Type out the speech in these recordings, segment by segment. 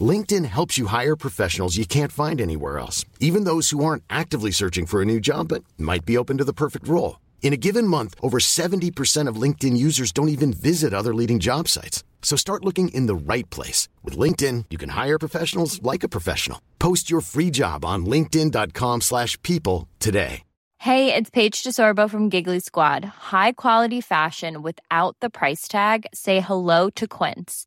LinkedIn helps you hire professionals you can't find anywhere else, even those who aren't actively searching for a new job but might be open to the perfect role. In a given month, over 70% of LinkedIn users don't even visit other leading job sites. So start looking in the right place. With LinkedIn, you can hire professionals like a professional. Post your free job on linkedin.com slash people today. Hey, it's Paige DeSorbo from Giggly Squad. High quality fashion without the price tag. Say hello to Quince.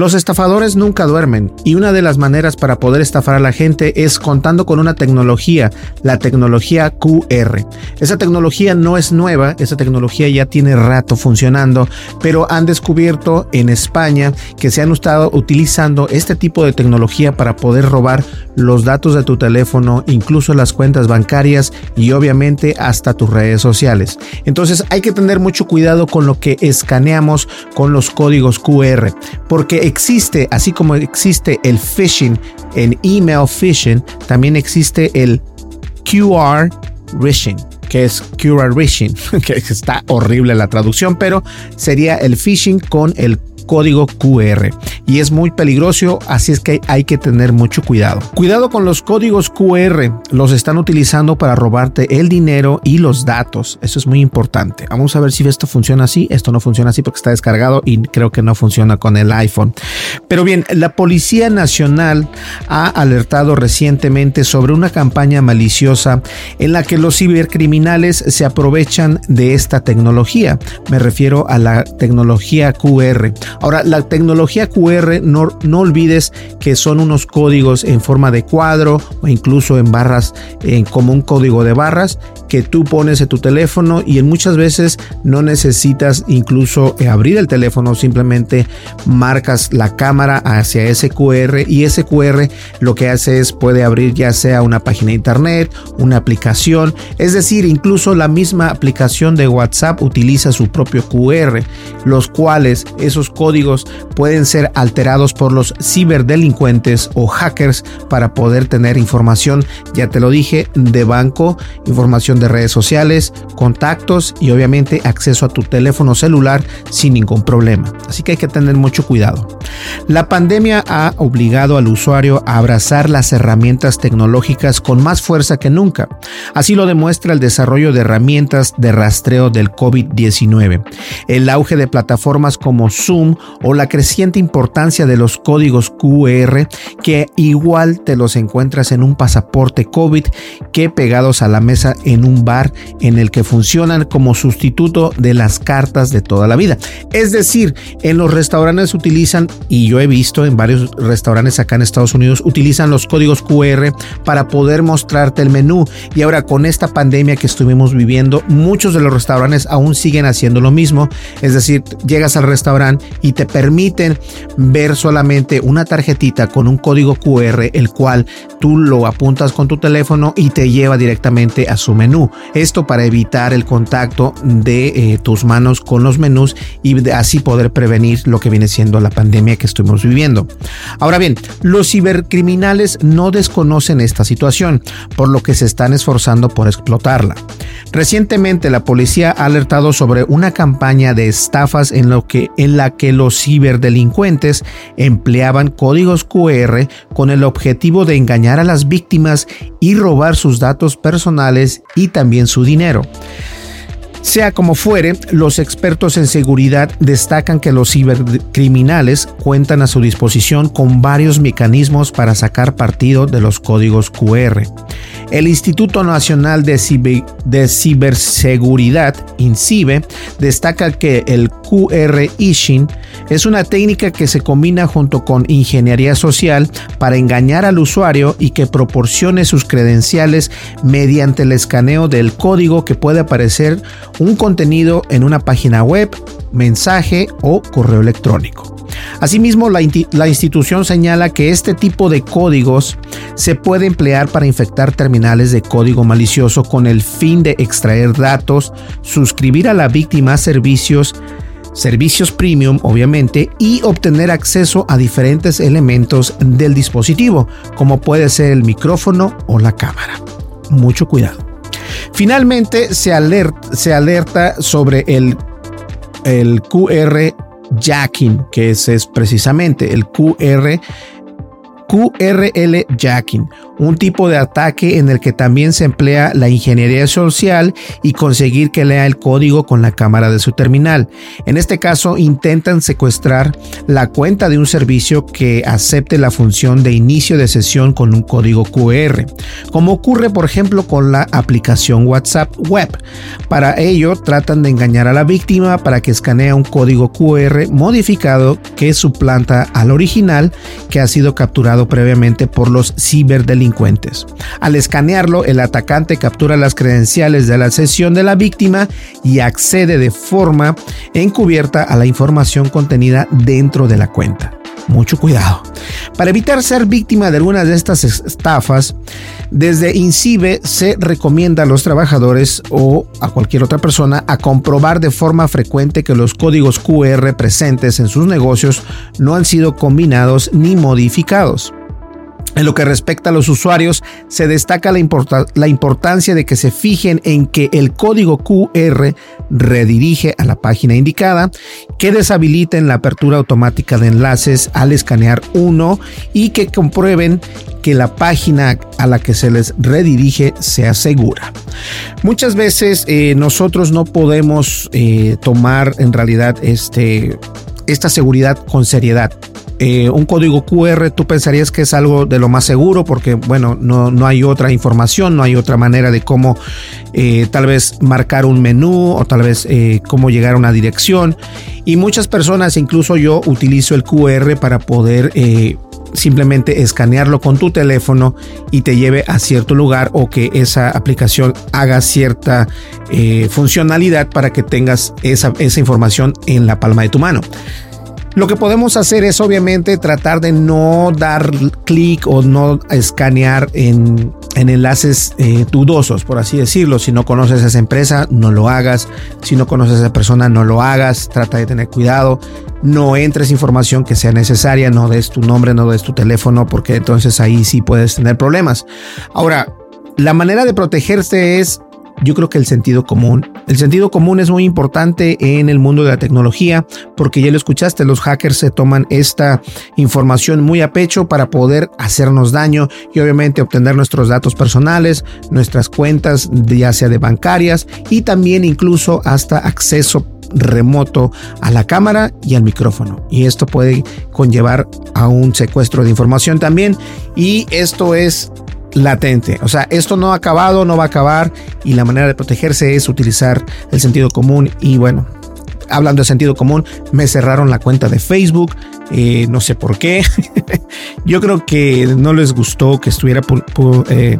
Los estafadores nunca duermen y una de las maneras para poder estafar a la gente es contando con una tecnología, la tecnología QR. Esa tecnología no es nueva, esa tecnología ya tiene rato funcionando, pero han descubierto en España que se han estado utilizando este tipo de tecnología para poder robar los datos de tu teléfono, incluso las cuentas bancarias y obviamente hasta tus redes sociales. Entonces hay que tener mucho cuidado con lo que escaneamos con los códigos QR, porque existe, así como existe el phishing, en email phishing, también existe el QR phishing que es QR phishing, que está horrible la traducción, pero sería el phishing con el código QR y es muy peligroso, así es que hay que tener mucho cuidado. Cuidado con los códigos QR, los están utilizando para robarte el dinero y los datos, eso es muy importante. Vamos a ver si esto funciona así, esto no funciona así porque está descargado y creo que no funciona con el iPhone. Pero bien, la Policía Nacional ha alertado recientemente sobre una campaña maliciosa en la que los cibercriminales se aprovechan de esta tecnología. Me refiero a la tecnología QR. Ahora, la tecnología QR, no, no olvides que son unos códigos en forma de cuadro o incluso en barras, en, como un código de barras que tú pones en tu teléfono y en muchas veces no necesitas incluso eh, abrir el teléfono, simplemente marcas la cámara hacia ese QR y ese QR lo que hace es puede abrir ya sea una página de internet, una aplicación, es decir, incluso la misma aplicación de WhatsApp utiliza su propio QR, los cuales esos códigos pueden ser alterados por los ciberdelincuentes o hackers para poder tener información, ya te lo dije, de banco, información de redes sociales, contactos y obviamente acceso a tu teléfono celular sin ningún problema. Así que hay que tener mucho cuidado. La pandemia ha obligado al usuario a abrazar las herramientas tecnológicas con más fuerza que nunca. Así lo demuestra el desarrollo de herramientas de rastreo del COVID-19, el auge de plataformas como Zoom o la creciente importancia de los códigos QR que igual te los encuentras en un pasaporte COVID que pegados a la mesa en un bar en el que funcionan como sustituto de las cartas de toda la vida. Es decir, en los restaurantes utilizan, y yo he visto en varios restaurantes acá en Estados Unidos, utilizan los códigos QR para poder mostrarte el menú. Y ahora con esta pandemia que estuvimos viviendo, muchos de los restaurantes aún siguen haciendo lo mismo. Es decir, llegas al restaurante y te permiten ver solamente una tarjetita con un código QR, el cual tú lo apuntas con tu teléfono y te lleva directamente a su menú. Esto para evitar el contacto de eh, tus manos con los menús y así poder prevenir lo que viene siendo la pandemia que estuvimos viviendo. Ahora bien, los cibercriminales no desconocen esta situación, por lo que se están esforzando por explotarla. Recientemente la policía ha alertado sobre una campaña de estafas en, lo que, en la que los ciberdelincuentes empleaban códigos QR con el objetivo de engañar a las víctimas y robar sus datos personales y también su dinero. Sea como fuere, los expertos en seguridad destacan que los cibercriminales cuentan a su disposición con varios mecanismos para sacar partido de los códigos QR. El Instituto Nacional de, Ciberseguridad, INCIBE, destaca que el QR Ishing es una técnica que se combina junto con ingeniería social para engañar al usuario y que proporcione sus credenciales mediante el escaneo del código que puede aparecer un contenido en una página web, mensaje o correo electrónico. Asimismo, la, institución señala que este tipo de códigos se puede emplear para infectar terminales de código malicioso con el fin de extraer datos, suscribir a la víctima a servicios, servicios premium obviamente, y obtener acceso a diferentes elementos del dispositivo, como puede ser el micrófono o la cámara. Mucho cuidado. Finalmente se alerta, sobre el, el QR jacking, que es, es precisamente el QR QRL jacking, un tipo de ataque en el que también se emplea la ingeniería social y conseguir que lea el código con la cámara de su terminal. En este caso, intentan secuestrar la cuenta de un servicio que acepte la función de inicio de sesión con un código QR, como ocurre por ejemplo con la aplicación WhatsApp Web. Para ello, tratan de engañar a la víctima para que escanee un código QR modificado que suplanta al original que ha sido capturado previamente por los ciberdelincuentes. Al escanearlo, el atacante captura las credenciales de la sesión de la víctima y accede de forma encubierta a la información contenida dentro de la cuenta mucho cuidado. Para evitar ser víctima de alguna de estas estafas, desde INCIBE se recomienda a los trabajadores o a cualquier otra persona a comprobar de forma frecuente que los códigos QR presentes en sus negocios no han sido combinados ni modificados. En lo que respecta a los usuarios, se destaca la, importancia de que se fijen en que el código QR redirige a la página indicada, que deshabiliten la apertura automática de enlaces al escanear uno y que comprueben que la página a la que se les redirige sea segura. Muchas veces eh, nosotros no podemos eh, tomar en realidad este, esta seguridad con seriedad. Eh, un código QR tú pensarías que es algo de lo más seguro porque bueno no, no hay otra información no hay otra manera de cómo eh, tal vez marcar un menú o tal vez eh, cómo llegar a una dirección y muchas personas incluso yo utilizo el QR para poder simplemente escanearlo con tu teléfono y te lleve a cierto lugar o que esa aplicación haga cierta funcionalidad para que tengas esa, esa información en la palma de tu mano. Lo que podemos hacer es obviamente tratar de no dar clic o no escanear en, enlaces eh, dudosos, por así decirlo. Si no conoces a esa empresa, no lo hagas. Si no conoces a esa persona, no lo hagas. Trata de tener cuidado. No entres información que sea necesaria. No des tu nombre, no des tu teléfono, porque entonces ahí sí puedes tener problemas. Ahora, la manera de protegerse es yo creo que el sentido común. El sentido común es muy importante en el mundo de la tecnología porque ya lo escuchaste, los hackers se toman esta información muy a pecho para poder hacernos daño y obviamente obtener nuestros datos personales, nuestras cuentas ya sea de bancarias y también incluso hasta acceso remoto a la cámara y al micrófono. Y esto puede conllevar a un secuestro de información también. Y esto es latente. O sea, esto no ha acabado, no va a acabar y la manera de protegerse es utilizar el sentido común y bueno. Hablando de sentido común, me cerraron la cuenta de Facebook, eh, no sé por qué. Yo creo que no les gustó que estuviera eh,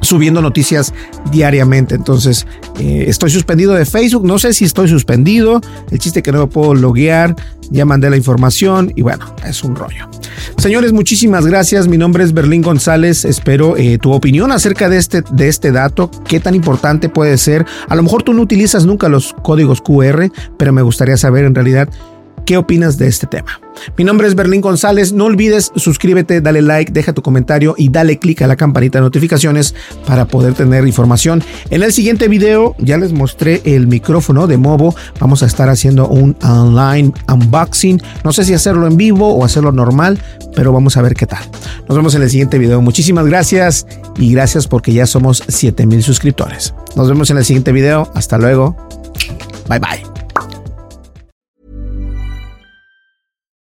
subiendo noticias diariamente. Entonces, eh, estoy suspendido de Facebook. No sé si estoy suspendido. El chiste que no puedo loguear. Ya mandé la información y bueno, es un rollo. Señores, muchísimas gracias. Mi nombre es Berlín González. Espero eh, tu opinión acerca de este, de este dato. ¿Qué tan importante puede ser? A lo mejor tú no utilizas nunca los códigos QR, pero me gustaría saber en realidad qué opinas de este tema. Mi nombre es Berlín González. No olvides suscríbete, dale like, deja tu comentario y dale click a la campanita de notificaciones para poder tener información. En el siguiente video ya les mostré el micrófono de Movo. Vamos a estar haciendo un online unboxing. No sé si hacerlo en vivo o hacerlo normal, pero vamos a ver qué tal. Nos vemos en el siguiente video. Muchísimas gracias y gracias porque ya somos 7000 suscriptores. Nos vemos en el siguiente video. Hasta luego. Bye bye.